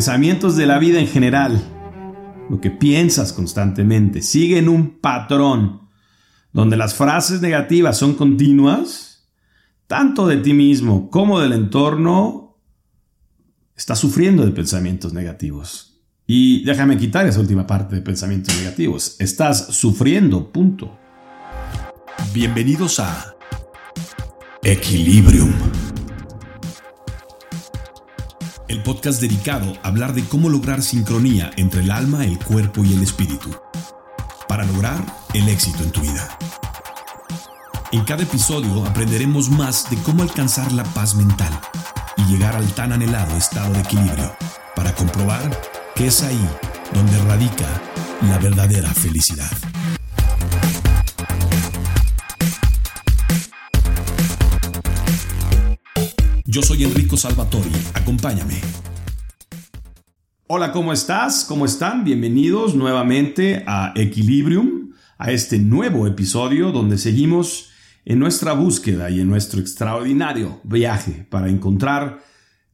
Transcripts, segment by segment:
pensamientos de la vida en general, lo que piensas constantemente, siguen un patrón donde las frases negativas son continuas, tanto de ti mismo como del entorno, estás sufriendo de pensamientos negativos. Y déjame quitar esa última parte de pensamientos negativos. Estás sufriendo, punto. Bienvenidos a Equilibrium el podcast dedicado a hablar de cómo lograr sincronía entre el alma, el cuerpo y el espíritu, para lograr el éxito en tu vida. En cada episodio aprenderemos más de cómo alcanzar la paz mental y llegar al tan anhelado estado de equilibrio, para comprobar que es ahí donde radica la verdadera felicidad. Yo soy Enrico Salvatori, acompáñame. Hola, ¿cómo estás? ¿Cómo están? Bienvenidos nuevamente a Equilibrium, a este nuevo episodio donde seguimos en nuestra búsqueda y en nuestro extraordinario viaje para encontrar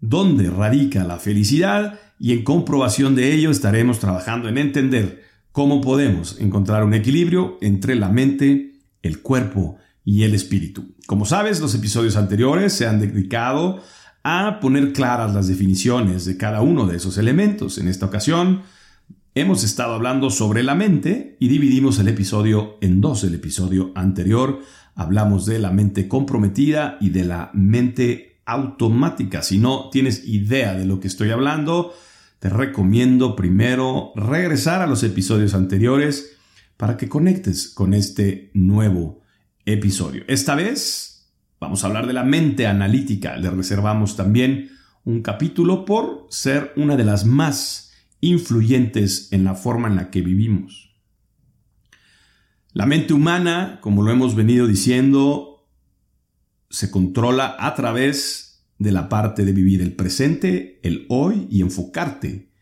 dónde radica la felicidad y en comprobación de ello estaremos trabajando en entender cómo podemos encontrar un equilibrio entre la mente, el cuerpo y el espíritu. Como sabes, los episodios anteriores se han dedicado a poner claras las definiciones de cada uno de esos elementos. En esta ocasión hemos estado hablando sobre la mente y dividimos el episodio en dos. El episodio anterior hablamos de la mente comprometida y de la mente automática. Si no tienes idea de lo que estoy hablando, te recomiendo primero regresar a los episodios anteriores para que conectes con este nuevo episodio. Esta vez vamos a hablar de la mente analítica. Le reservamos también un capítulo por ser una de las más influyentes en la forma en la que vivimos. La mente humana, como lo hemos venido diciendo, se controla a través de la parte de vivir el presente, el hoy y enfocarte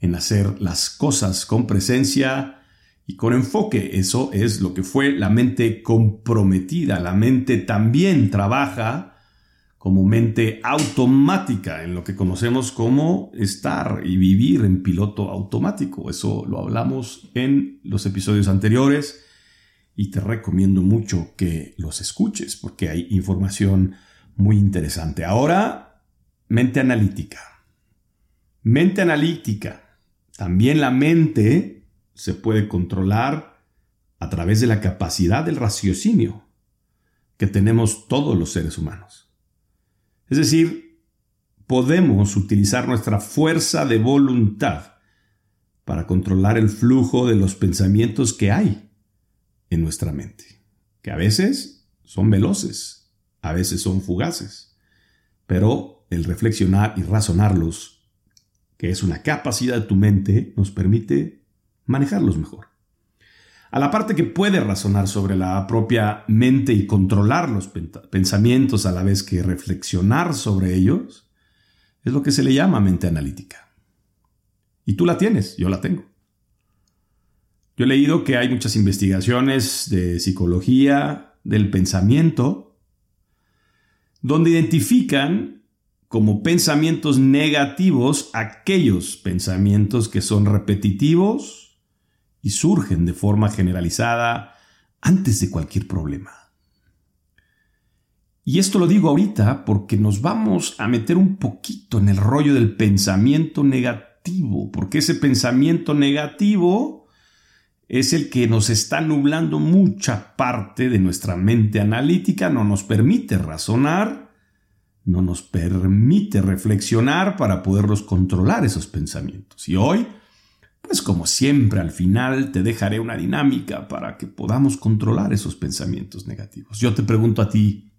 en hacer las cosas con presencia, y con enfoque. Eso es lo que fue la mente comprometida. La mente también trabaja como mente automática, en lo que conocemos como estar y vivir en piloto automático. Eso lo hablamos en los episodios anteriores y te recomiendo mucho que los escuches porque hay información muy interesante. Ahora, mente analítica. Mente analítica. También la mente se puede controlar a través de la capacidad del raciocinio que tenemos todos los seres humanos. Es decir, podemos utilizar nuestra fuerza de voluntad para controlar el flujo de los pensamientos que hay en nuestra mente, que a veces son veloces, a veces son fugaces, pero el reflexionar y razonarlos, que es una capacidad de tu mente, nos permite manejarlos mejor. A la parte que puede razonar sobre la propia mente y controlar los pensamientos a la vez que reflexionar sobre ellos, es lo que se le llama mente analítica. Y tú la tienes, yo la tengo. Yo he leído que hay muchas investigaciones de psicología del pensamiento donde identifican como pensamientos negativos aquellos pensamientos que son repetitivos, y surgen de forma generalizada antes de cualquier problema. Y esto lo digo ahorita porque nos vamos a meter un poquito en el rollo del pensamiento negativo, porque ese pensamiento negativo es el que nos está nublando mucha parte de nuestra mente analítica, no nos permite razonar, no nos permite reflexionar para poderlos controlar esos pensamientos. Y hoy pues como siempre al final te dejaré una dinámica para que podamos controlar esos pensamientos negativos. Yo te pregunto a ti,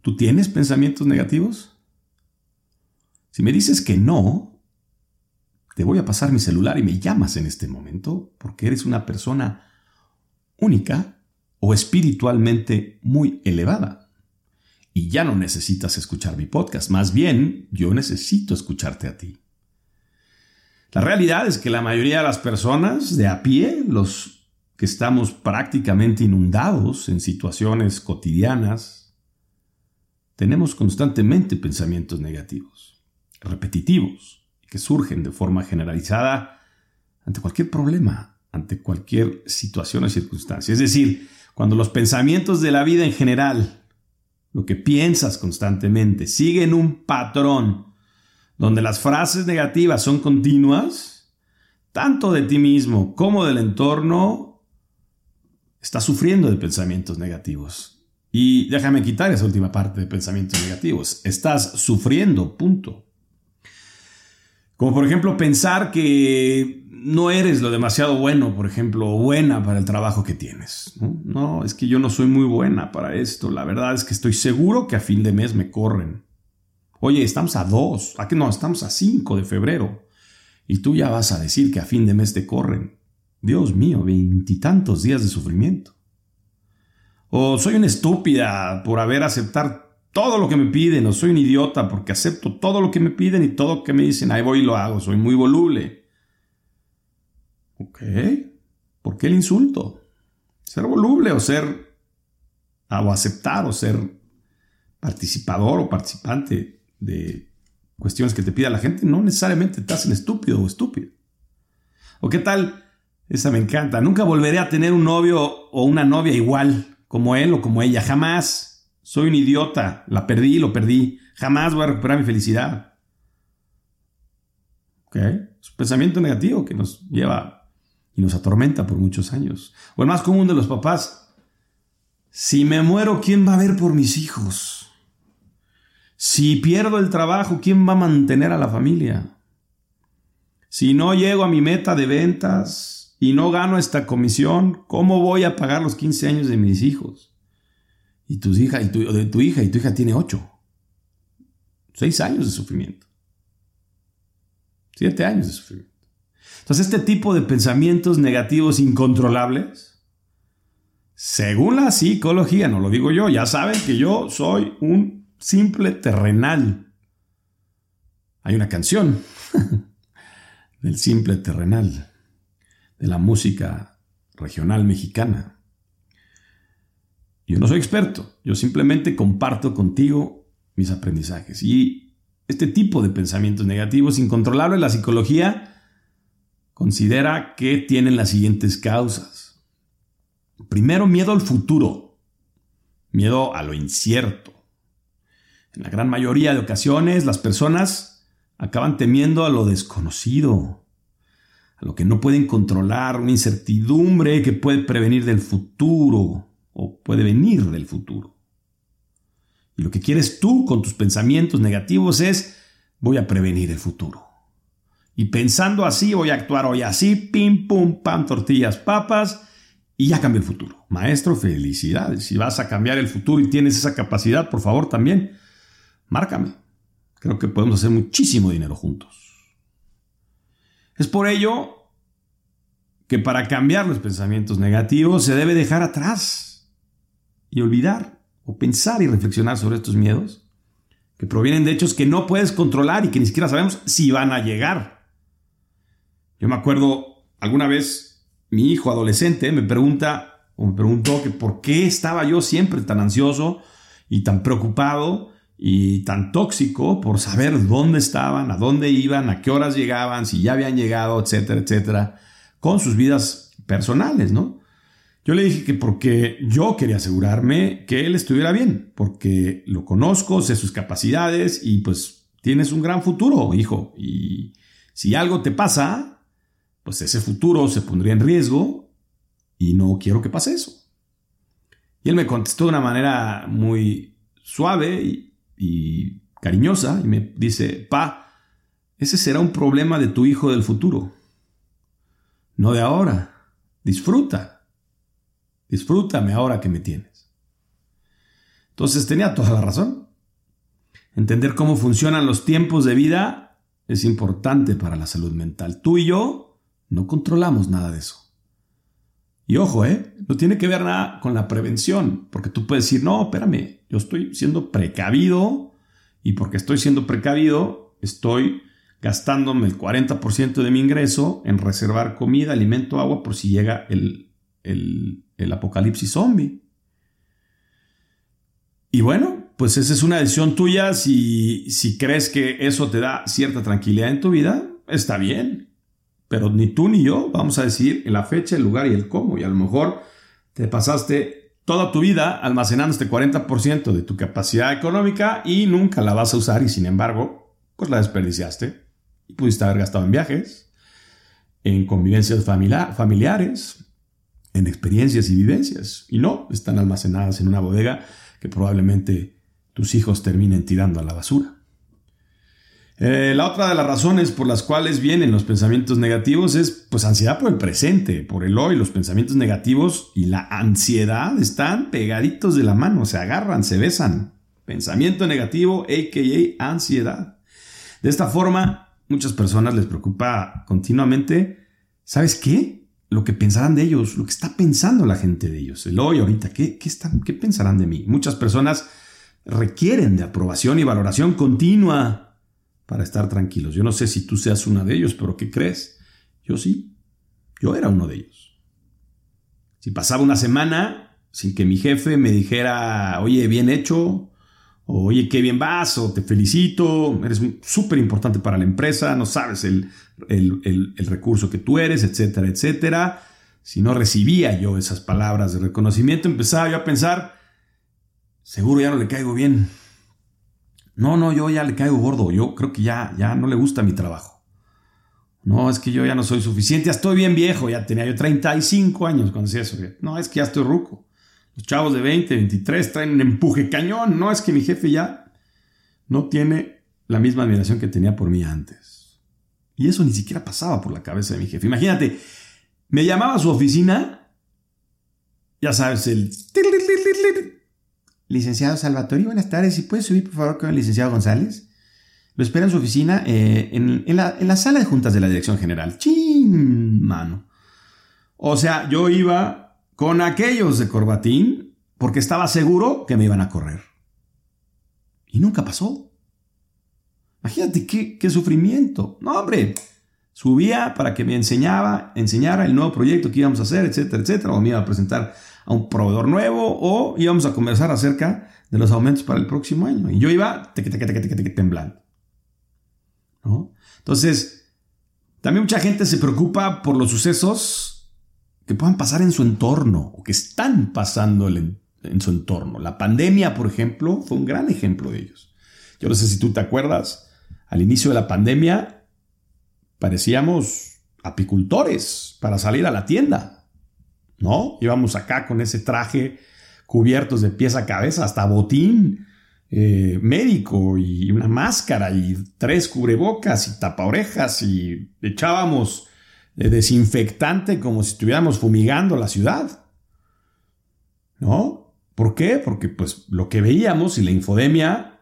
¿tú tienes pensamientos negativos? Si me dices que no, te voy a pasar mi celular y me llamas en este momento porque eres una persona única o espiritualmente muy elevada. Y ya no necesitas escuchar mi podcast, más bien yo necesito escucharte a ti. La realidad es que la mayoría de las personas de a pie, los que estamos prácticamente inundados en situaciones cotidianas, tenemos constantemente pensamientos negativos, repetitivos, que surgen de forma generalizada ante cualquier problema, ante cualquier situación o circunstancia. Es decir, cuando los pensamientos de la vida en general, lo que piensas constantemente, siguen un patrón donde las frases negativas son continuas, tanto de ti mismo como del entorno, estás sufriendo de pensamientos negativos. Y déjame quitar esa última parte de pensamientos negativos. Estás sufriendo, punto. Como por ejemplo pensar que no eres lo demasiado bueno, por ejemplo, o buena para el trabajo que tienes. ¿no? es que yo no soy muy buena para esto. La verdad es que estoy seguro que a fin de mes me corren. Oye, estamos a dos, ¿a qué no? Estamos a 5 de febrero. Y tú ya vas a decir que a fin de mes te corren. Dios mío, veintitantos días de sufrimiento. O soy una estúpida por haber aceptar todo lo que me piden, o soy un idiota porque acepto todo lo que me piden y todo lo que me dicen, ahí voy y lo hago, soy muy voluble. Ok, ¿por qué el insulto? Ser voluble o ser, o aceptar o ser participador o participante de cuestiones que te pida la gente, no necesariamente te hacen estúpido o estúpido. ¿O qué tal? Esa me encanta. Nunca volveré a tener un novio o una novia igual como él o como ella. Jamás. Soy un idiota. La perdí, lo perdí. Jamás voy a recuperar mi felicidad. ¿Ok? Es un pensamiento negativo que nos lleva y nos atormenta por muchos años. O el más común de los papás. Si me muero, ¿quién va a ver por mis hijos? Si pierdo el trabajo, ¿quién va a mantener a la familia? Si no llego a mi meta de ventas, y no gano esta comisión, ¿cómo voy a pagar los 15 años de mis hijos? Y y tu, de tu hija, y tu hija tiene 8. 6 años de sufrimiento. 7 años de sufrimiento. Entonces, este tipo de pensamientos negativos incontrolables, según la psicología, no lo digo yo, ya saben que yo soy un simple terrenal. Hay una canción del simple terrenal de la música regional mexicana. Yo no soy experto, yo simplemente comparto contigo mis aprendizajes. Y este tipo de pensamientos negativos incontrolables, la psicología considera que tienen las siguientes causas. Primero, miedo al futuro, miedo a lo incierto. En la gran mayoría de ocasiones, las personas acaban temiendo a lo desconocido, a lo que no pueden controlar, una incertidumbre que puede prevenir del futuro o puede venir del futuro. Y lo que quieres tú con tus pensamientos negativos es, voy a prevenir el futuro. Y pensando así, voy a actuar hoy así, pim, pum, pam, tortillas, papas, y ya cambia el futuro. Maestro, felicidades. Si vas a cambiar el futuro y tienes esa capacidad, por favor también, márcame. Creo que podemos hacer muchísimo dinero juntos. Es por ello que para cambiar los pensamientos negativos se debe dejar atrás y olvidar o pensar y reflexionar sobre estos miedos que provienen de hechos que no puedes controlar y que ni siquiera sabemos si van a llegar. Yo me acuerdo alguna vez mi hijo adolescente me pregunta o me preguntó que por qué estaba yo siempre tan ansioso y tan preocupado y tan tóxico por saber dónde estaban, a dónde iban, a qué horas llegaban, si ya habían llegado, etcétera, etcétera, con sus vidas personales, ¿no? Yo le dije que porque yo quería asegurarme que él estuviera bien, porque lo conozco, sé sus capacidades y pues tienes un gran futuro, hijo, y si algo te pasa, pues ese futuro se pondría en riesgo y no quiero que pase eso. Y él me contestó de una manera muy suave y, y cariñosa y me dice, pa, ese será un problema de tu hijo del futuro, no de ahora. Disfruta, disfrútame ahora que me tienes. Entonces tenía toda la razón. Entender cómo funcionan los tiempos de vida es importante para la salud mental. Tú y yo no controlamos nada de eso. Y ojo, ¿eh? No tiene que ver nada con la prevención, porque tú puedes decir, no, espérame, yo estoy siendo precavido y porque estoy siendo precavido, estoy gastándome el 40% de mi ingreso en reservar comida, alimento, agua por si llega el, el, el apocalipsis zombie. Y bueno, pues esa es una decisión tuya. Si, si crees que eso te da cierta tranquilidad en tu vida, está bien. Pero ni tú ni yo vamos a decir la fecha, el lugar y el cómo. Y a lo mejor te pasaste toda tu vida almacenando este 40% de tu capacidad económica y nunca la vas a usar y sin embargo, pues la desperdiciaste. Y pudiste haber gastado en viajes, en convivencias familiares, en experiencias y vivencias. Y no, están almacenadas en una bodega que probablemente tus hijos terminen tirando a la basura. Eh, la otra de las razones por las cuales vienen los pensamientos negativos es pues ansiedad por el presente, por el hoy. Los pensamientos negativos y la ansiedad están pegaditos de la mano, se agarran, se besan. Pensamiento negativo, a.k.a. ansiedad. De esta forma, muchas personas les preocupa continuamente, ¿sabes qué? Lo que pensarán de ellos, lo que está pensando la gente de ellos, el hoy, ahorita, ¿qué, qué, están, qué pensarán de mí? Muchas personas requieren de aprobación y valoración continua para estar tranquilos. Yo no sé si tú seas uno de ellos, pero ¿qué crees? Yo sí, yo era uno de ellos. Si pasaba una semana sin que mi jefe me dijera, oye, bien hecho, o oye, qué bien vas, o te felicito, eres súper importante para la empresa, no sabes el, el, recurso que tú eres, etcétera, etcétera. Si no recibía yo esas palabras de reconocimiento, empezaba yo a pensar, seguro ya no le caigo bien. No, no, yo ya le caigo gordo, yo creo que ya, ya no le gusta mi trabajo. No, es que yo ya no soy suficiente, ya estoy bien viejo, ya tenía yo 35 años cuando decía eso. No, es que ya estoy ruco. Los chavos de 20, 23 traen un empuje cañón. No, es que mi jefe ya no tiene la misma admiración que tenía por mí antes. Y eso ni siquiera pasaba por la cabeza de mi jefe. Imagínate, me llamaba a su oficina, ya sabes, el... Licenciado Salvatore, buenas tardes. ¿Si puedes subir, por favor, con el licenciado González? Lo espera en su oficina, eh, en, la, sala de juntas de la dirección general. ¡Chin! Mano. O sea, yo iba con aquellos de corbatín porque estaba seguro que me iban a correr. Y nunca pasó. Imagínate qué, qué sufrimiento. No, hombre, subía para que me enseñaba, enseñara el nuevo proyecto que íbamos a hacer, etcétera, etcétera, o me iba a presentar a un proveedor nuevo, o íbamos a conversar acerca de los aumentos para el próximo año. Y yo iba temblando. ¿No? Entonces, también mucha gente se preocupa por los sucesos que puedan pasar en su entorno o que están pasando en su entorno. La pandemia, por ejemplo, fue un gran ejemplo de ellos. Yo no sé si tú te acuerdas, al inicio de la pandemia parecíamos apicultores para salir a la tienda, ¿no? Íbamos acá con ese traje cubiertos de pies a cabeza, hasta botín eh, médico y una máscara y tres cubrebocas y tapaorejas y echábamos desinfectante como si estuviéramos fumigando la ciudad. ¿No? ¿Por qué? Porque pues lo que veíamos y la infodemia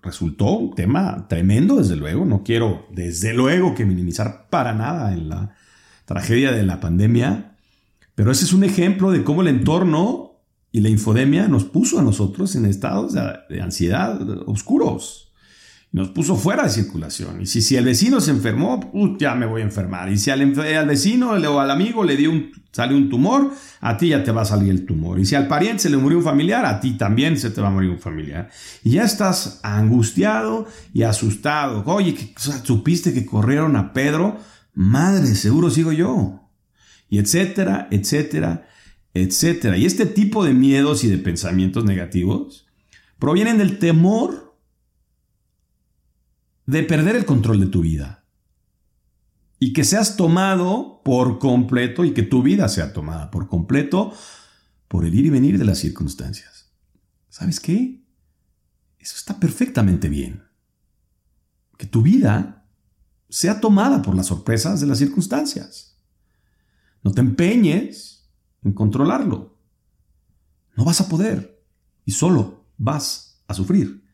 resultó un tema tremendo, desde luego. No quiero, desde luego, que minimizar para nada en la tragedia de la pandemia, pero ese es un ejemplo de cómo el entorno y la infodemia nos puso a nosotros en estados de, ansiedad oscuros nos puso fuera de circulación. Y si, si el vecino se enfermó, ya me voy a enfermar. Y si al, vecino o al amigo le dio un, sale un tumor, a ti ya te va a salir el tumor. Y si al pariente se le murió un familiar, a ti también se te va a morir un familiar. Y ya estás angustiado y asustado. Oye, ¿supiste que corrieron a Pedro? Madre, seguro sigo yo. Y etcétera, etcétera, etcétera. Y este tipo de miedos y de pensamientos negativos provienen del temor de perder el control de tu vida. Y que seas tomado por completo y que tu vida sea tomada por completo por el ir y venir de las circunstancias. ¿Sabes qué? Eso está perfectamente bien. Que tu vida sea tomada por las sorpresas de las circunstancias. No te empeñes en controlarlo. No vas a poder y solo vas a sufrir.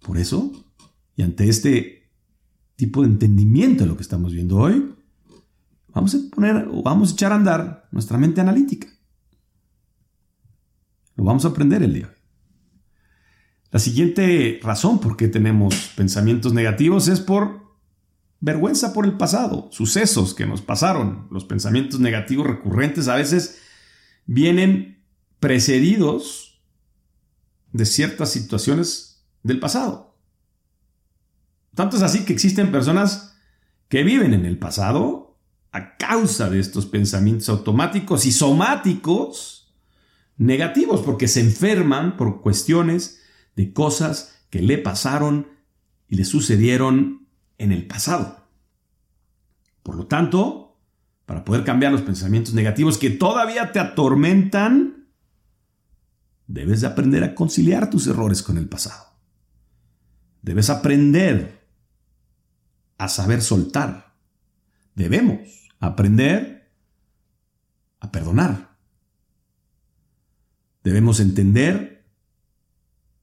Por eso y ante este tipo de entendimiento de lo que estamos viendo hoy, vamos a poner o vamos a echar a andar nuestra mente analítica. Lo vamos a aprender el día. La siguiente razón por qué tenemos pensamientos negativos es por vergüenza por el pasado, sucesos que nos pasaron. Los pensamientos negativos recurrentes a veces vienen precedidos de ciertas situaciones del pasado. Tanto es así que existen personas que viven en el pasado a causa de estos pensamientos automáticos y somáticos negativos, porque se enferman por cuestiones de cosas que le pasaron y le sucedieron en el pasado. Por lo tanto, para poder cambiar los pensamientos negativos que todavía te atormentan, debes de aprender a conciliar tus errores con el pasado. Debes aprender a saber soltar. Debemos aprender a perdonar. Debemos entender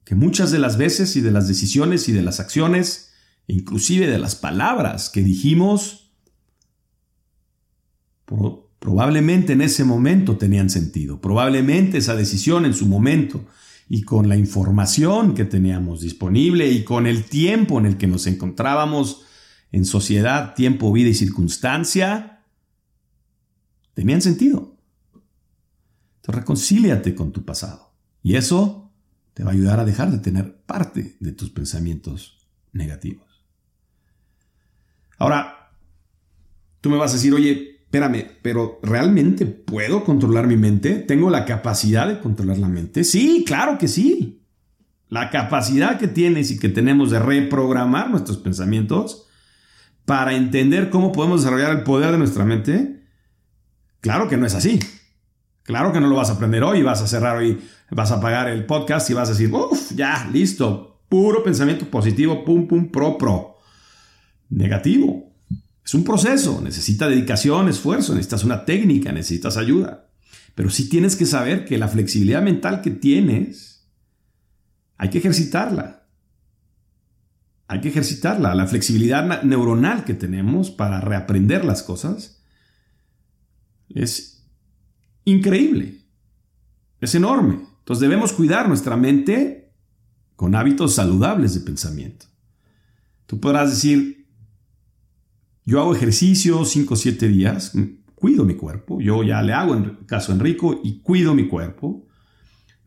que muchas de las veces y de las decisiones y de las acciones, inclusive de las palabras que dijimos, probablemente en ese momento tenían sentido, probablemente esa decisión en su momento y con la información que teníamos disponible y con el tiempo en el que nos encontrábamos en sociedad, tiempo, vida y circunstancia, tenían sentido. Entonces reconcíliate con tu pasado. Y eso te va a ayudar a dejar de tener parte de tus pensamientos negativos. Ahora, tú me vas a decir, oye, espérame, pero ¿realmente puedo controlar mi mente? ¿Tengo la capacidad de controlar la mente? Sí, claro que sí. La capacidad que tienes y que tenemos de reprogramar nuestros pensamientos para entender cómo podemos desarrollar el poder de nuestra mente, claro que no es así. Claro que no lo vas a aprender hoy, vas a cerrar hoy, vas a apagar el podcast y vas a decir, uff, ya, listo, puro pensamiento positivo, pum, pum, pro, pro. Negativo. Es un proceso, necesita dedicación, esfuerzo, necesitas una técnica, necesitas ayuda. Pero sí tienes que saber que la flexibilidad mental que tienes, hay que ejercitarla. Hay que ejercitarla. La flexibilidad neuronal que tenemos para reaprender las cosas es increíble. Es enorme. Entonces debemos cuidar nuestra mente con hábitos saludables de pensamiento. Tú podrás decir, yo hago ejercicio 5 o 7 días, cuido mi cuerpo, yo ya le hago caso a Enrico y cuido mi cuerpo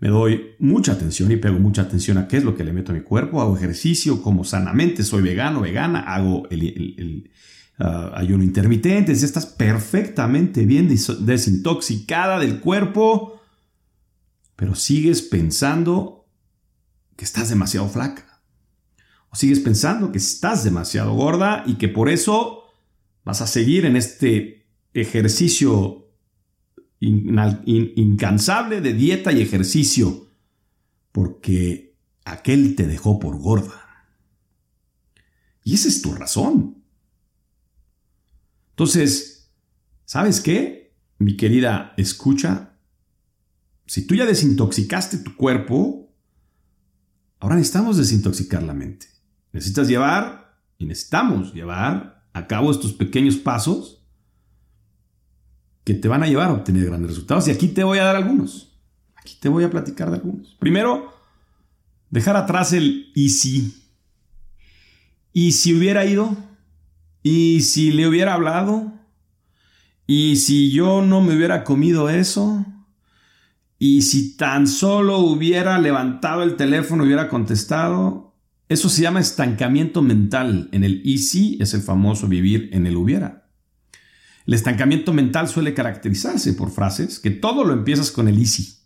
me doy mucha atención y pego mucha atención a qué es lo que le meto a mi cuerpo, hago ejercicio, como sanamente, soy vegano, vegana, hago el, ah, ayuno intermitente, si estás perfectamente bien desintoxicada del cuerpo, pero sigues pensando que estás demasiado flaca. O sigues pensando que estás demasiado gorda y que por eso vas a seguir en este ejercicio incansable de dieta y ejercicio, porque aquel te dejó por gorda. Y esa es tu razón. Entonces, ¿sabes qué? Mi querida escucha, si tú ya desintoxicaste tu cuerpo, ahora necesitamos desintoxicar la mente. Necesitas llevar, y necesitamos llevar a cabo estos pequeños pasos que te van a llevar a obtener grandes resultados. Y aquí te voy a dar algunos. Aquí te voy a platicar de algunos. Primero, dejar atrás el y si. Y si hubiera ido. Y si le hubiera hablado. Y si yo no me hubiera comido eso. Y si tan solo hubiera levantado el teléfono, hubiera contestado. Eso se llama estancamiento mental. En el y si es el famoso vivir en el hubiera. El estancamiento mental suele caracterizarse por frases que todo lo empiezas con el easy.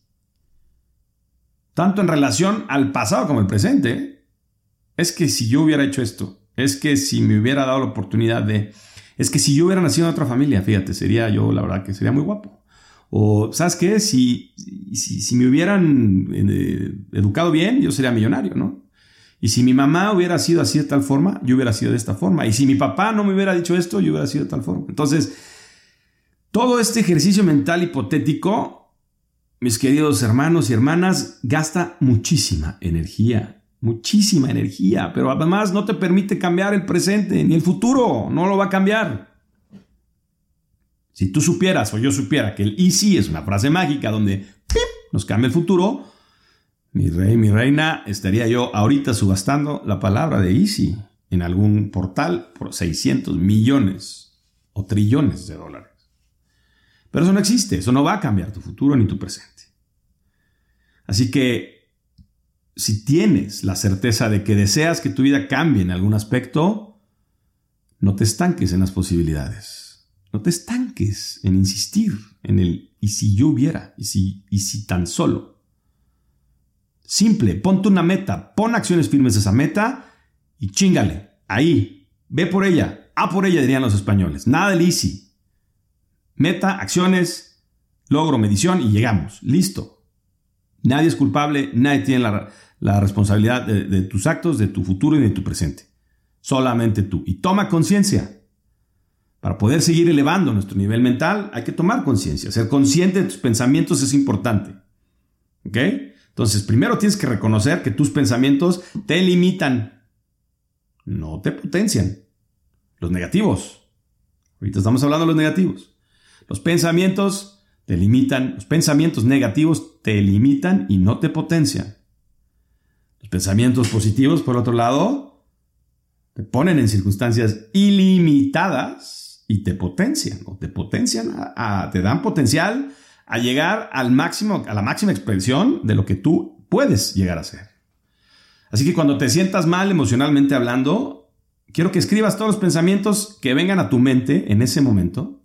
Tanto en relación al pasado como al presente. Es que si yo hubiera hecho esto, es que si me hubiera dado la oportunidad de... Es que si yo hubiera nacido en otra familia, fíjate, sería yo, la verdad que sería muy guapo. O, ¿sabes qué? Si, si, me hubieran eh, educado bien, yo sería millonario, ¿no? Y si mi mamá hubiera sido así de tal forma, yo hubiera sido de esta forma. Y si mi papá no me hubiera dicho esto, yo hubiera sido de tal forma. Entonces, todo este ejercicio mental hipotético, mis queridos hermanos y hermanas, gasta muchísima energía. Muchísima energía, pero además no te permite cambiar el presente ni el futuro, no lo va a cambiar. Si tú supieras o yo supiera que el easy es una frase mágica donde nos cambia el futuro, mi rey, mi reina, estaría yo ahorita subastando la palabra de Easy en algún portal por 600 millones o trillones de dólares. Pero eso no existe, eso no va a cambiar tu futuro ni tu presente. Así que si tienes la certeza de que deseas que tu vida cambie en algún aspecto, no te estanques en las posibilidades. No te estanques en insistir en el y si yo hubiera, y si, y si tan solo. Simple, ponte una meta, pon acciones firmes a esa meta y chingale, ahí, ve por ella, a por ella dirían los españoles. Nada de easy. Meta, acciones, logro, medición y llegamos. Listo. Nadie es culpable, nadie tiene la, la responsabilidad de, tus actos, de tu futuro y de tu presente. Solamente tú. Y toma conciencia. Para poder seguir elevando nuestro nivel mental hay que tomar conciencia. Ser consciente de tus pensamientos es importante. ¿Ok? Entonces, primero tienes que reconocer que tus pensamientos te limitan, no te potencian. Los negativos. Ahorita estamos hablando de los negativos. Los pensamientos te limitan, los pensamientos negativos te limitan y no te potencian. Los pensamientos positivos, por otro lado, te ponen en circunstancias ilimitadas y te potencian, o te potencian, te dan potencial a llegar al máximo, a la máxima expresión de lo que tú puedes llegar a ser. Así que cuando te sientas mal emocionalmente hablando, quiero que escribas todos los pensamientos que vengan a tu mente en ese momento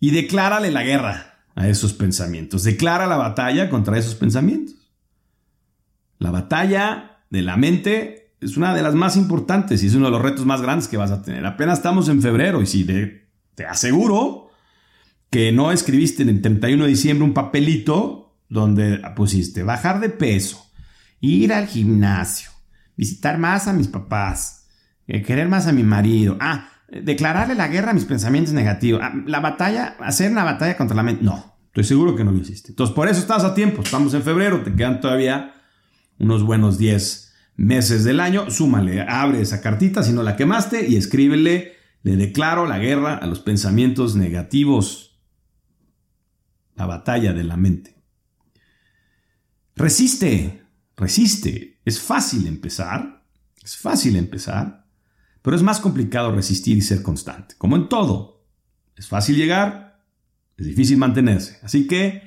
y declárale la guerra a esos pensamientos. Declara la batalla contra esos pensamientos. La batalla de la mente es una de las más importantes y es uno de los retos más grandes que vas a tener. Apenas estamos en febrero y si te, aseguro que no escribiste en el 31 de diciembre un papelito donde pusiste bajar de peso, ir al gimnasio, visitar más a mis papás, eh, querer más a mi marido, ah, declararle la guerra a mis pensamientos negativos, ah, la batalla, hacer una batalla contra la mente. No, estoy seguro que no lo hiciste. Entonces, por eso estás a tiempo. Estamos en febrero, te quedan todavía unos buenos 10 meses del año, súmale, abre esa cartita si no la quemaste y escríbele, le declaro la guerra a los pensamientos negativos, la batalla de la mente. Resiste, resiste. Es fácil empezar, es fácil empezar, pero es más complicado resistir y ser constante, como en todo. Es fácil llegar, es difícil mantenerse. Así que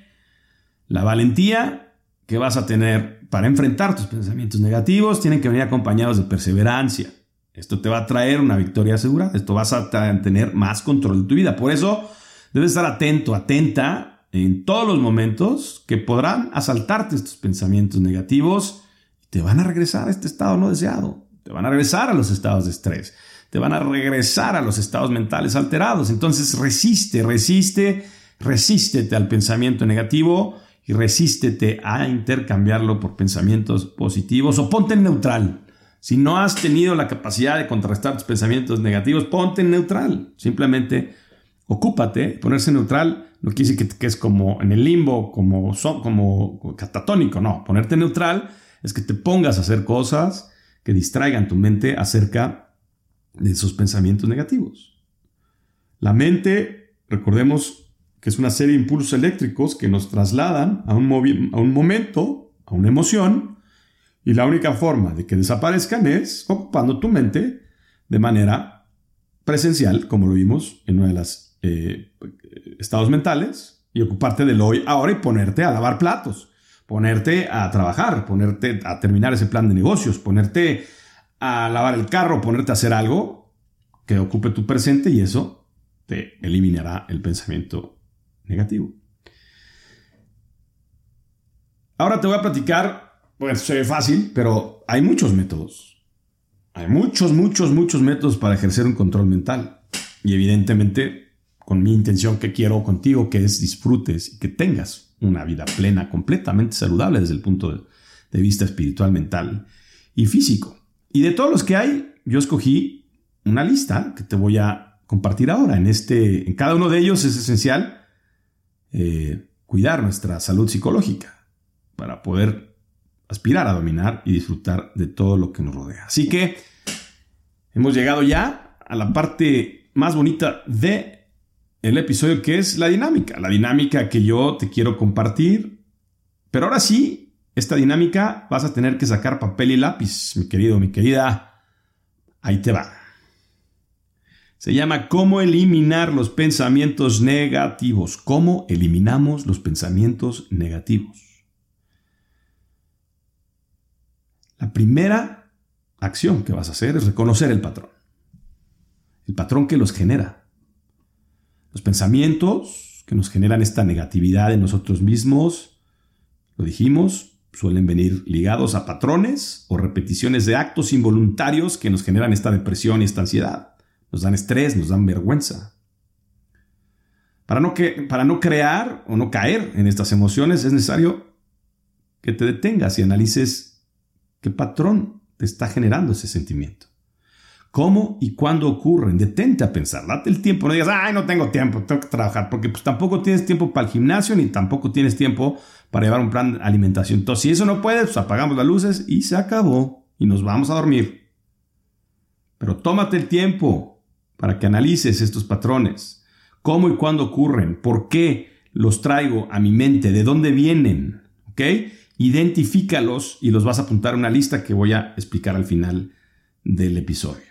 la valentía que vas a tener para enfrentar tus pensamientos negativos tienen que venir acompañados de perseverancia. Esto te va a traer una victoria asegurada. Esto vas a tener más control de tu vida. Por eso debes estar atento, atenta en todos los momentos que podrán asaltarte estos pensamientos negativos te van a regresar a este estado no deseado. Te van a regresar a los estados de estrés. Te van a regresar a los estados mentales alterados. Entonces resiste, resiste, resístete al pensamiento negativo y resístete a intercambiarlo por pensamientos positivos o ponte en neutral. Si no has tenido la capacidad de contrarrestar tus pensamientos negativos, ponte en neutral. Simplemente ocúpate. Ponerse neutral no quiere decir que, es como en el limbo, como, como catatónico. No, ponerte neutral es que te pongas a hacer cosas que distraigan tu mente acerca de esos pensamientos negativos. La mente, recordemos, que es una serie de impulsos eléctricos que nos trasladan a un, a un momento, a una emoción, y la única forma de que desaparezcan es ocupando tu mente de manera presencial, como lo vimos en uno de los eh, estados mentales, y ocuparte del hoy, ahora y ponerte a lavar platos, ponerte a trabajar, ponerte a terminar ese plan de negocios, ponerte a lavar el carro, ponerte a hacer algo que ocupe tu presente y eso te eliminará el pensamiento negativo. Ahora te voy a platicar, pues se ve fácil, pero hay muchos métodos. Hay muchos, muchos, muchos métodos para ejercer un control mental. Y evidentemente, con mi intención que quiero contigo, que es disfrutes y que tengas una vida plena, completamente saludable desde el punto de vista espiritual, mental y físico. Y de todos los que hay, yo escogí una lista que te voy a compartir ahora. En, este, en cada uno de ellos es esencial eh, cuidar nuestra salud psicológica para poder aspirar a dominar y disfrutar de todo lo que nos rodea. Así que hemos llegado ya a la parte más bonita de el episodio que es la dinámica, la dinámica que yo te quiero compartir. Pero ahora sí, esta dinámica vas a tener que sacar papel y lápiz, mi querido, mi querida. Ahí te va. Se llama cómo eliminar los pensamientos negativos. ¿Cómo eliminamos los pensamientos negativos? La primera acción que vas a hacer es reconocer el patrón. El patrón que los genera. Los pensamientos que nos generan esta negatividad en nosotros mismos, lo dijimos, suelen venir ligados a patrones o repeticiones de actos involuntarios que nos generan esta depresión y esta ansiedad. Nos dan estrés, nos dan vergüenza. Para no, que, para no crear o no caer en estas emociones es necesario que te detengas y analices qué patrón te está generando ese sentimiento. ¿Cómo y cuándo ocurren? Detente a pensar, date el tiempo, no digas, ay, no tengo tiempo, tengo que trabajar, porque pues tampoco tienes tiempo para el gimnasio ni tampoco tienes tiempo para llevar un plan de alimentación. Entonces, si eso no puedes, pues apagamos las luces y se acabó y nos vamos a dormir. Pero tómate el tiempo para que analices estos patrones cómo y cuándo ocurren, por qué los traigo a mi mente, de dónde vienen, ¿ok? Identifícalos y los vas a apuntar a una lista que voy a explicar al final del episodio.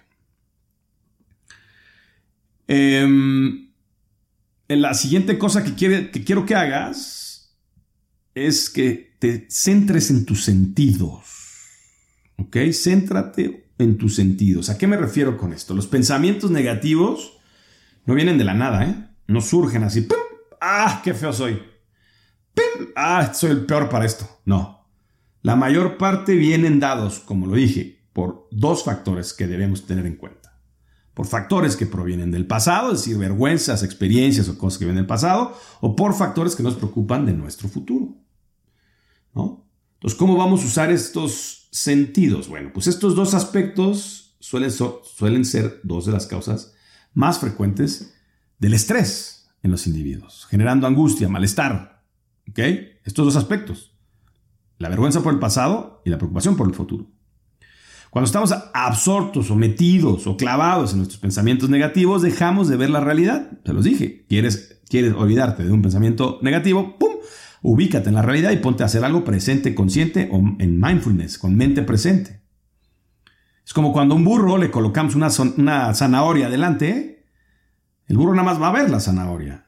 Em, la siguiente cosa que, que quiero que hagas es que te centres en tus sentidos. ¿Ok? Céntrate en tus sentidos. ¿A qué me refiero con esto? Los pensamientos negativos no vienen de la nada, ¿eh? No surgen así. ¡pum! ¡Ah, qué feo soy! ¡Pum! ¡Ah, soy el peor para esto! No. La mayor parte vienen dados, como lo dije, por dos factores que debemos tener en cuenta. Por factores que provienen del pasado, es decir, vergüenzas, experiencias o cosas que vienen del pasado, o por factores que nos preocupan de nuestro futuro. ¿No? Entonces, ¿cómo vamos a usar estos sentidos? Bueno, pues estos dos aspectos suelen, suelen ser dos de las causas más frecuentes del estrés en los individuos, generando angustia, malestar. Estos dos aspectos. La vergüenza por el pasado y la preocupación por el futuro. Cuando estamos absortos o metidos o clavados en nuestros pensamientos negativos, dejamos de ver la realidad. Te los dije. ¿Quieres, quieres olvidarte de un pensamiento negativo? ¡Pum! Ubícate en la realidad y ponte a hacer algo presente, consciente o en mindfulness, con mente presente. Es como cuando a un burro le colocamos una, una zanahoria delante, ¿eh? El burro nada más va a ver la zanahoria.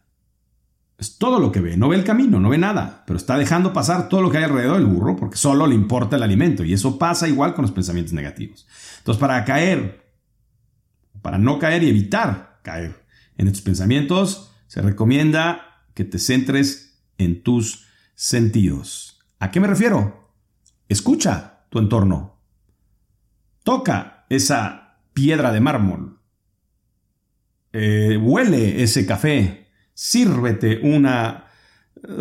Es todo lo que ve, no ve el camino, no ve nada, pero está dejando pasar todo lo que hay alrededor del burro porque solo le importa el alimento y eso pasa igual con los pensamientos negativos. Entonces, para caer, para no caer y evitar caer en estos pensamientos, se recomienda que te centres en tus sentidos. ¿A qué me refiero? Escucha tu entorno. Toca esa piedra de mármol eh, huele ese café, sírvete una,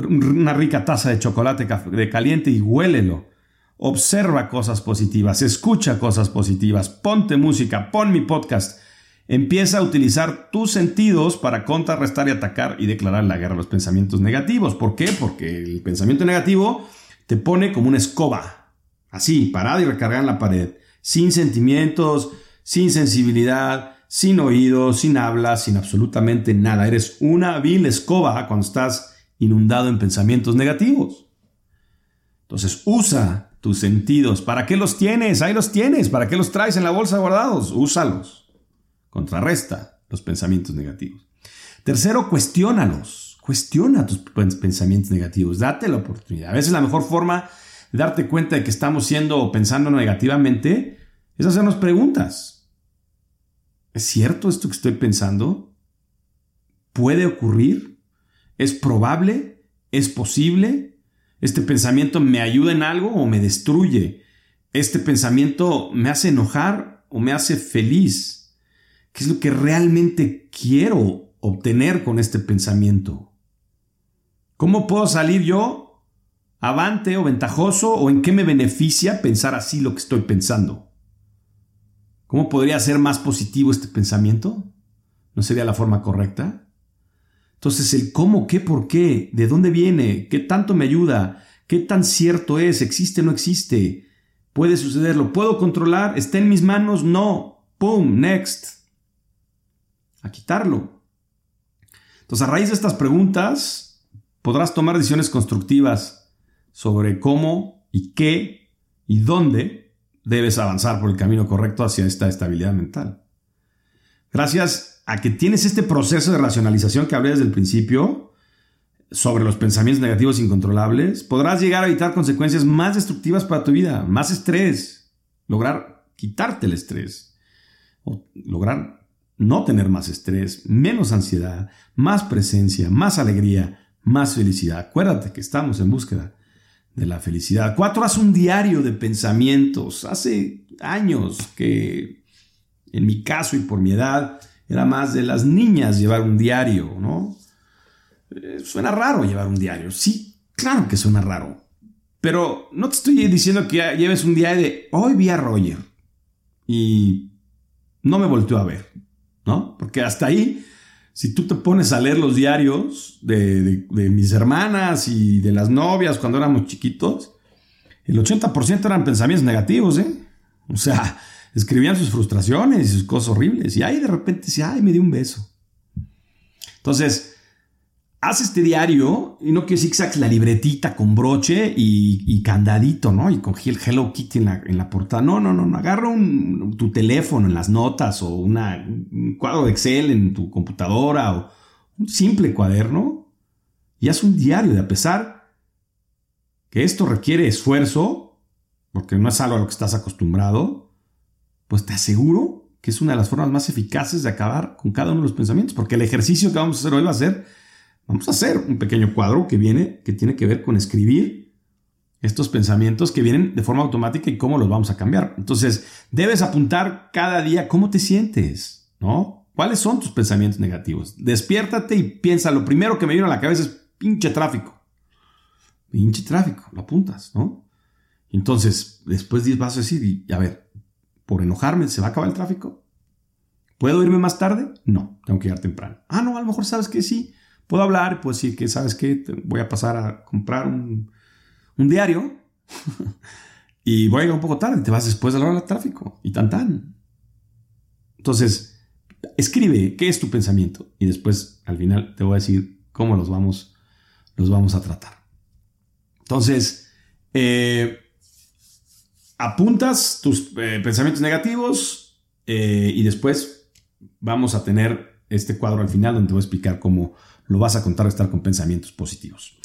una rica taza de chocolate de caliente y huélelo. Observa cosas positivas, escucha cosas positivas, ponte música, pon mi podcast. Empieza a utilizar tus sentidos para contrarrestar y atacar y declarar la guerra a los pensamientos negativos. ¿Por qué? Porque el pensamiento negativo te pone como una escoba, así, parada y recargada en la pared, sin sentimientos, sin sensibilidad, sin oídos, sin habla, sin absolutamente nada. Eres una vil escoba cuando estás inundado en pensamientos negativos. Entonces usa tus sentidos. ¿Para qué los tienes? Ahí los tienes. ¿Para qué los traes en la bolsa guardados? Úsalos. Contrarresta los pensamientos negativos. Tercero, cuestiónalos. Cuestiona tus pensamientos negativos. Date la oportunidad. A veces la mejor forma de darte cuenta de que estamos siendo o pensando negativamente es hacernos preguntas. ¿Es cierto esto que estoy pensando? ¿Puede ocurrir? ¿Es probable? ¿Es posible? ¿Este pensamiento me ayuda en algo o me destruye? ¿Este pensamiento me hace enojar o me hace feliz? ¿Qué es lo que realmente quiero obtener con este pensamiento? ¿Cómo puedo salir yo avante o ventajoso o en qué me beneficia pensar así lo que estoy pensando? ¿Cómo podría ser más positivo este pensamiento? ¿No sería la forma correcta? Entonces, el cómo, qué, por qué, de dónde viene, qué tanto me ayuda, qué tan cierto es, existe no existe, puede suceder, lo puedo controlar, está en mis manos, no, ¡pum! Next. A quitarlo. Entonces, a raíz de estas preguntas, podrás tomar decisiones constructivas sobre cómo y qué y dónde debes avanzar por el camino correcto hacia esta estabilidad mental. Gracias a que tienes este proceso de racionalización que hablé desde el principio sobre los pensamientos negativos incontrolables, podrás llegar a evitar consecuencias más destructivas para tu vida, más estrés, lograr quitarte el estrés, o lograr no tener más estrés, menos ansiedad, más presencia, más alegría, más felicidad. Acuérdate que estamos en búsqueda de la felicidad. Cuatro, haz un diario de pensamientos. Hace años que, en mi caso y por mi edad, era más de las niñas llevar un diario, ¿no? Eh, suena raro llevar un diario. Sí, claro que suena raro. Pero no te estoy diciendo que lleves un diario de hoy vi a Roger y no me volteó a ver, ¿no? Porque hasta ahí, si tú te pones a leer los diarios de, mis hermanas y de las novias cuando éramos chiquitos, el 80% eran pensamientos negativos, ¿eh? O sea, escribían sus frustraciones y sus cosas horribles. Y ahí de repente decía, ay, me dio un beso. Entonces, haz este diario, y no que saques la libretita con broche y, candadito, ¿no? Y con el Hello Kitty en la, portada. No, no, no, no. Agarra tu teléfono en las notas o un cuadro de Excel en tu computadora o un simple cuaderno y haz un diario de a pesar que esto requiere esfuerzo, porque no es algo a lo que estás acostumbrado, pues te aseguro que es una de las formas más eficaces de acabar con cada uno de los pensamientos, porque el ejercicio que vamos a hacer hoy va a ser Vamos a hacer un pequeño cuadro que viene, que tiene que ver con escribir estos pensamientos que vienen de forma automática y cómo los vamos a cambiar. Entonces, debes apuntar cada día cómo te sientes, ¿no? ¿Cuáles son tus pensamientos negativos? Despiértate y piensa, lo primero que me viene a la cabeza es pinche tráfico. Pinche tráfico, lo apuntas, ¿no? Entonces, después vas a decir, a ver, por enojarme, ¿se va a acabar el tráfico? ¿Puedo irme más tarde? No, tengo que ir temprano. Ah, no, a lo mejor sabes que sí puedo hablar, pues sí, que sabes que voy a pasar a comprar un, diario y voy a llegar un poco tarde, te vas después de la hora del tráfico y tan tan. Entonces, escribe qué es tu pensamiento y después al final te voy a decir cómo los vamos, los vamos a tratar. Entonces, eh, apuntas tus eh, pensamientos negativos eh, y después vamos a tener este cuadro al final donde te voy a explicar cómo lo vas a contar estar con pensamientos positivos.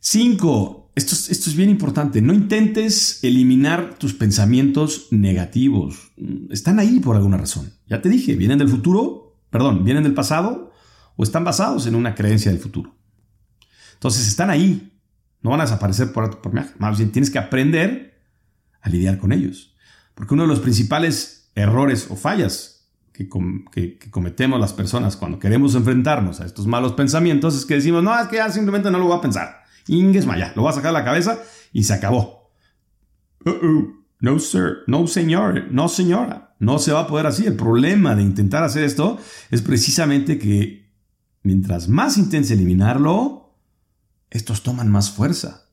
5. Esto, esto es bien importante. No intentes eliminar tus pensamientos negativos. Están ahí por alguna razón. Ya te dije, vienen del futuro, perdón, vienen del pasado o están basados en una creencia del futuro. Entonces están ahí. No van a desaparecer por, por Más bien tienes que aprender a lidiar con ellos. Porque uno de los principales errores o fallas que, cometemos las personas cuando queremos enfrentarnos a estos malos pensamientos es que decimos, no, es que ya simplemente no lo voy a pensar. Inges Maya, lo voy a sacar de la cabeza y se acabó. No, sir, no, señor, no, señora. No se va a poder así. El problema de intentar hacer esto es precisamente que mientras más intentes eliminarlo, estos toman más fuerza.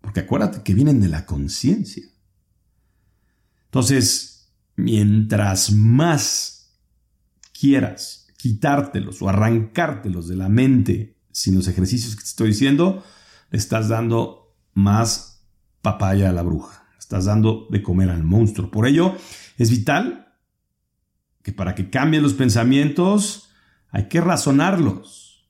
Porque acuérdate que vienen de la conciencia. Entonces, mientras más quieras quitártelos o arrancártelos de la mente sin los ejercicios que te estoy diciendo, le estás dando más papaya a la bruja. Estás dando de comer al monstruo. Por ello, es vital que para que cambien los pensamientos hay que razonarlos,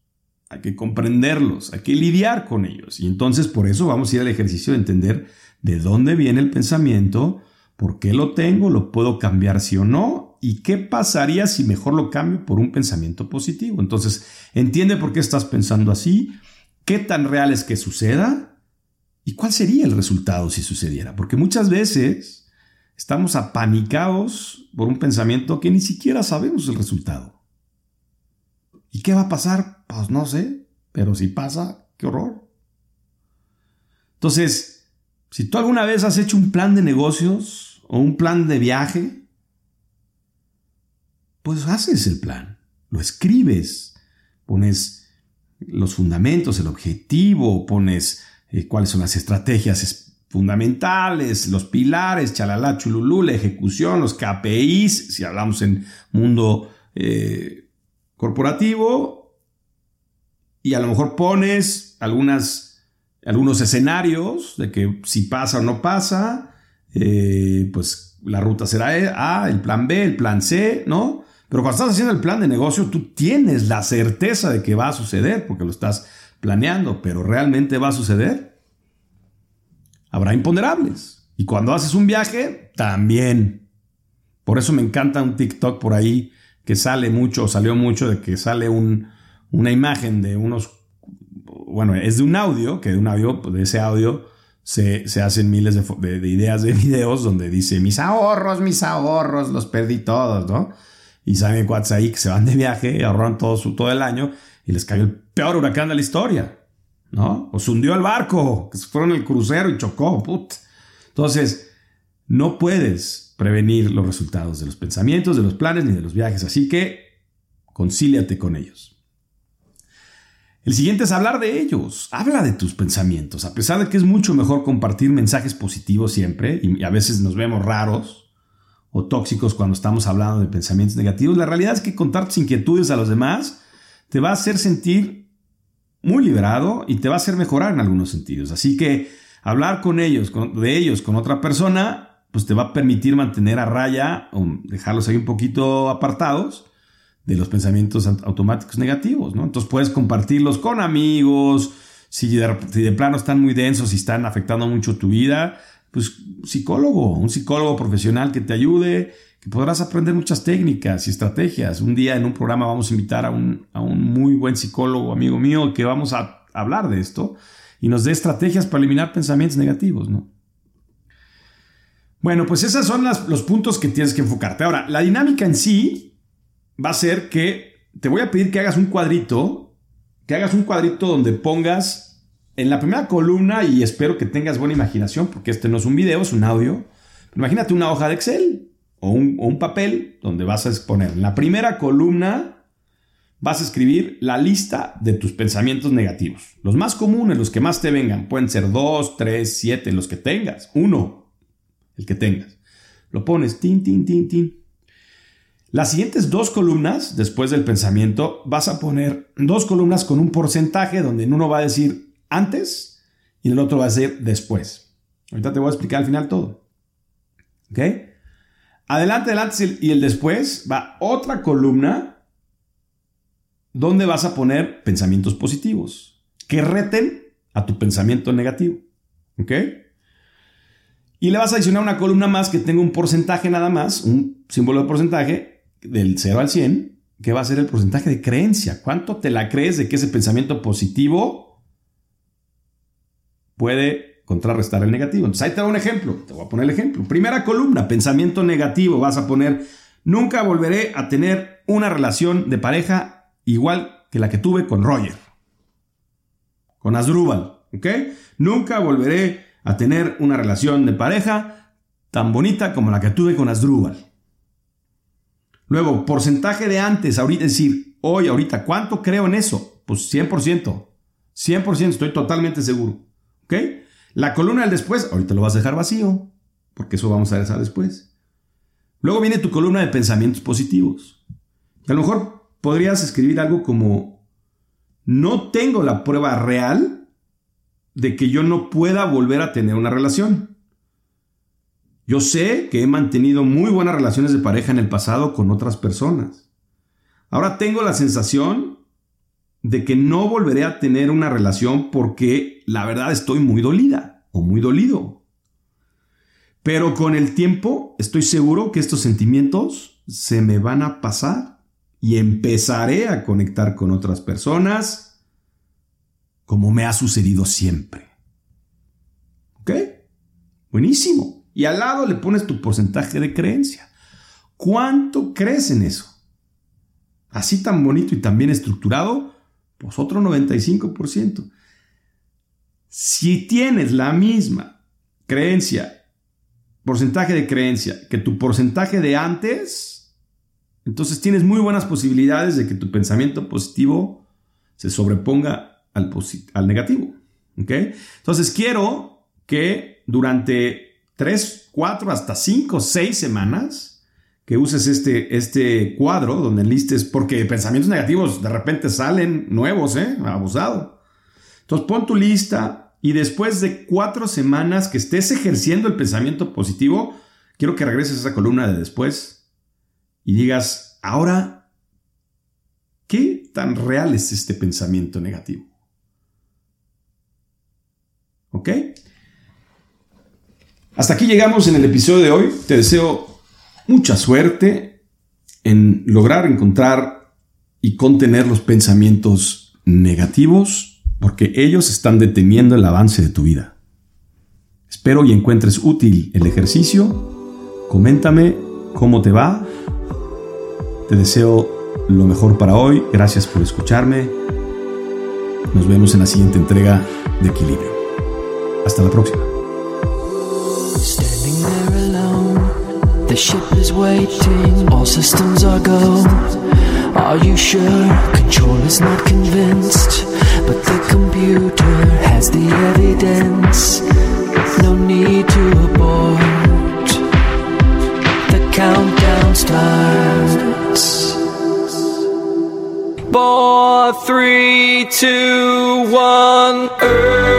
hay que comprenderlos, hay que lidiar con ellos. Y entonces por eso vamos a ir al ejercicio de entender de dónde viene el pensamiento, por qué lo tengo, lo puedo cambiar sí o no ¿Y qué pasaría si mejor lo cambio por un pensamiento positivo? Entonces, entiende por qué estás pensando así, qué tan real es que suceda y cuál sería el resultado si sucediera. Porque muchas veces estamos apanicados por un pensamiento que ni siquiera sabemos el resultado. ¿Y qué va a pasar? Pues no sé, pero si pasa, qué horror. Entonces, si tú alguna vez has hecho un plan de negocios o un plan de viaje, pues haces el plan, lo escribes, pones los fundamentos, el objetivo, pones eh, cuáles son las estrategias fundamentales, los pilares, chalala, chululú, la ejecución, los KPIs, si hablamos en mundo eh, corporativo, y a lo mejor pones algunas, algunos escenarios de que si pasa o no pasa, eh, pues la ruta será A, el plan B, el plan C, ¿no? Pero cuando estás haciendo el plan de negocio, tú tienes la certeza de que va a suceder porque lo estás planeando, pero ¿realmente va a suceder? Habrá imponderables. Y cuando haces un viaje, también. Por eso me encanta un TikTok por ahí que sale mucho, salió mucho de que sale una imagen de unos, bueno, es de un audio, que de un audio, de ese audio se, hacen miles de, de, ideas de videos donde dice, mis ahorros, mis ahorros, los perdí todos, ¿no? Y saben cuates ahí que se van de viaje, ahorran todo, su, todo el año y les cayó el peor huracán de la historia, ¿no? O se hundió el barco, que se fueron el crucero y chocó, put. Entonces, no puedes prevenir los resultados de los pensamientos, de los planes ni de los viajes, así que concíliate con ellos. El siguiente es hablar de ellos. Habla de tus pensamientos. A pesar de que es mucho mejor compartir mensajes positivos siempre, y a veces nos vemos raros o tóxicos cuando estamos hablando de pensamientos negativos, la realidad es que contar tus inquietudes a los demás te va a hacer sentir muy liberado y te va a hacer mejorar en algunos sentidos. Así que hablar con ellos, de ellos con otra persona, pues te va a permitir mantener a raya o dejarlos ahí un poquito apartados de los pensamientos automáticos negativos, ¿no? Entonces puedes compartirlos con amigos, si de, plano están muy densos y están afectando mucho tu vida, pues psicólogo, un psicólogo profesional que te ayude, que podrás aprender muchas técnicas y estrategias. Un día en un programa vamos a invitar a un, a un muy buen psicólogo, amigo mío, que vamos a hablar de esto y nos dé estrategias para eliminar pensamientos negativos, ¿no? Bueno, pues esos son los puntos que tienes que enfocarte. Ahora, la dinámica en sí va a ser que te voy a pedir que hagas un cuadrito, que hagas un cuadrito donde pongas en la primera columna, y espero que tengas buena imaginación, porque este no es un video, es un audio. imagínate una hoja de Excel o un, papel donde vas a exponer. En la primera columna vas a escribir la lista de tus pensamientos negativos. Los más comunes, los que más te vengan. Pueden ser dos, tres, siete, los que tengas. Uno, el que tengas. Lo pones, tin, tin, tin, tin. Las siguientes dos columnas, después del pensamiento, vas a poner dos columnas con un porcentaje donde en uno va a decir antes y el otro va a decir después. Ahorita te voy a explicar al final todo. ¿Ok? Adelante, adelante y el después va otra columna donde vas a poner pensamientos positivos que reten a tu pensamiento negativo. ¿Ok? Y le vas a adicionar una columna más que tenga un porcentaje nada más, un símbolo de porcentaje, del 0 al 100, ¿qué va a ser el porcentaje de creencia? ¿Cuánto te la crees de que ese pensamiento positivo puede contrarrestar el negativo? Entonces ahí te doy un ejemplo, te voy a poner el ejemplo. Primera columna, pensamiento negativo, vas a poner, nunca volveré a tener una relación de pareja igual que la que tuve con Roger, con Asdrúbal, ¿ok? Nunca volveré a tener una relación de pareja tan bonita como la que tuve con Asdrúbal. Luego, porcentaje de antes, ahorita, es decir, hoy, ahorita, ¿cuánto creo en eso? Pues 100%. 100%, estoy totalmente seguro. La columna del después, ahorita lo vas a dejar vacío, porque eso vamos a ver después. Luego viene tu columna de pensamientos positivos. A lo mejor podrías escribir algo como, no tengo la prueba real de que yo no pueda volver a tener una relación. Yo sé que he mantenido muy buenas relaciones de pareja en el pasado con otras personas. Ahora tengo la sensación de que no volveré a tener una relación porque la verdad estoy muy dolida o muy dolido. Pero con el tiempo estoy seguro que estos sentimientos se me van a pasar y empezaré a conectar con otras personas como me ha sucedido siempre. ¿Ok? Buenísimo y al lado le pones tu porcentaje de creencia. ¿Cuánto crees en eso? Así tan bonito y tan bien estructurado, pues otro 95%. Si tienes la misma creencia, porcentaje de creencia, que tu porcentaje de antes, entonces tienes muy buenas posibilidades de que tu pensamiento positivo se sobreponga al, al negativo. Entonces quiero que durante 3, 4, hasta 5, 6 semanas que uses este, este cuadro donde listes, porque pensamientos negativos de repente salen nuevos, ¿eh? Abusado. Entonces pon tu lista y después de cuatro semanas que estés ejerciendo el pensamiento positivo, quiero que regreses a esa columna de después y digas, ahora, ¿qué tan real es este pensamiento negativo? ¿Ok? Hasta aquí llegamos en el episodio de hoy. Te deseo mucha suerte en lograr encontrar y contener los pensamientos negativos porque ellos están deteniendo el avance de tu vida. Espero y encuentres útil el ejercicio. Coméntame cómo te va. Te deseo lo mejor para hoy. Gracias por escucharme. Nos vemos en la siguiente entrega de Equilibrio. Hasta la próxima. The ship is waiting, all systems are go. Are you sure? Control is not convinced, but the computer has the evidence. No need to abort. The countdown starts. Four, three, two, one, Earth